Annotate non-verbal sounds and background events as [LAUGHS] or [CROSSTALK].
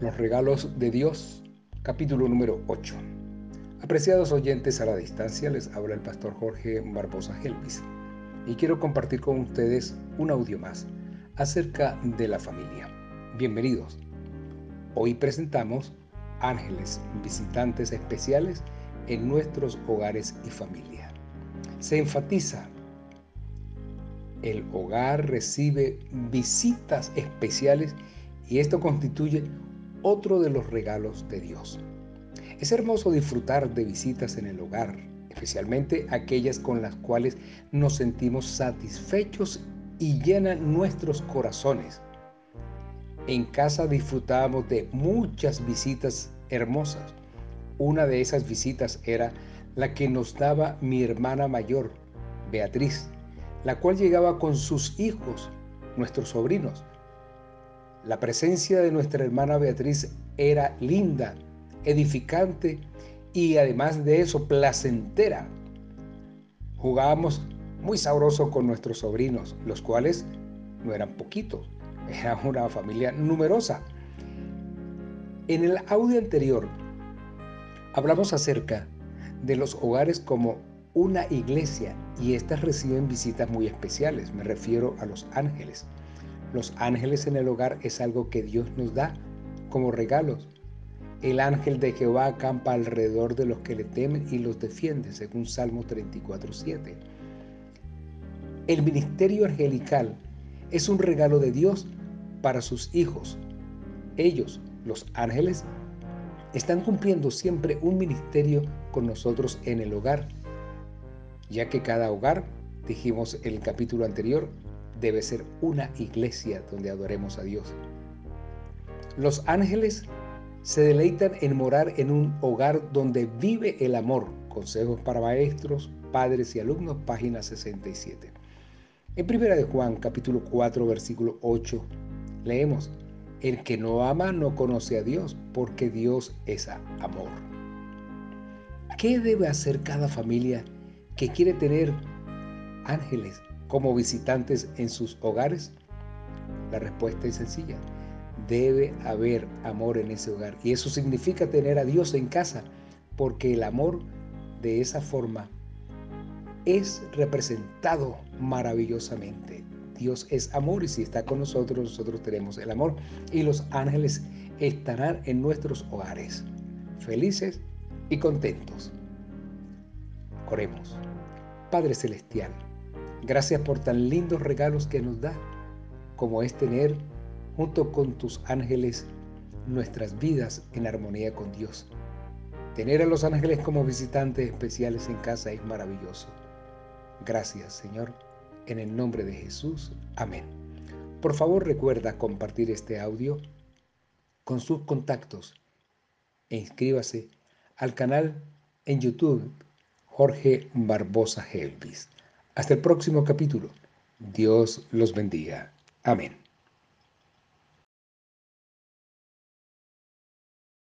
Los regalos de Dios, capítulo número 8. Apreciados oyentes a la distancia, les habla el pastor Jorge Barbosa Helvis y quiero compartir con ustedes un audio más acerca de la familia. Bienvenidos. Hoy presentamos ángeles visitantes especiales en nuestros hogares y familia. Se enfatiza el hogar recibe visitas especiales y esto constituye otro de los regalos de Dios. Es hermoso disfrutar de visitas en el hogar, especialmente aquellas con las cuales nos sentimos satisfechos y llenan nuestros corazones. En casa disfrutábamos de muchas visitas hermosas. Una de esas visitas era la que nos daba mi hermana mayor, Beatriz, la cual llegaba con sus hijos, nuestros sobrinos, la presencia de nuestra hermana Beatriz era linda, edificante y además de eso placentera. Jugábamos muy sabroso con nuestros sobrinos, los cuales no eran poquitos, [LAUGHS] era una familia numerosa. En el audio anterior hablamos acerca de los hogares como una iglesia y éstas reciben visitas muy especiales, me refiero a los ángeles. Los ángeles en el hogar es algo que Dios nos da como regalos. El ángel de Jehová acampa alrededor de los que le temen y los defiende, según Salmo 34.7. El ministerio angelical es un regalo de Dios para sus hijos. Ellos, los ángeles, están cumpliendo siempre un ministerio con nosotros en el hogar, ya que cada hogar, dijimos en el capítulo anterior, debe ser una iglesia donde adoremos a Dios. Los ángeles se deleitan en morar en un hogar donde vive el amor. Consejos para maestros, padres y alumnos, página 67. En primera de Juan, capítulo 4, versículo 8, leemos, el que no ama no conoce a Dios, porque Dios es amor. ¿Qué debe hacer cada familia que quiere tener ángeles como visitantes en sus hogares? La respuesta es sencilla. Debe haber amor en ese hogar. Y eso significa tener a Dios en casa, porque el amor de esa forma es representado maravillosamente. Dios es amor y si está con nosotros, nosotros tenemos el amor. Y los ángeles estarán en nuestros hogares, felices y contentos. Oremos. Padre Celestial, Gracias por tan lindos regalos que nos da, como es tener junto con tus ángeles nuestras vidas en armonía con Dios. Tener a los ángeles como visitantes especiales en casa es maravilloso. Gracias, Señor, en el nombre de Jesús. Amén. Por favor, recuerda compartir este audio con sus contactos e inscríbase al canal en YouTube Jorge Barbosa Helvis. Hasta el próximo capítulo. Dios los bendiga. Amén.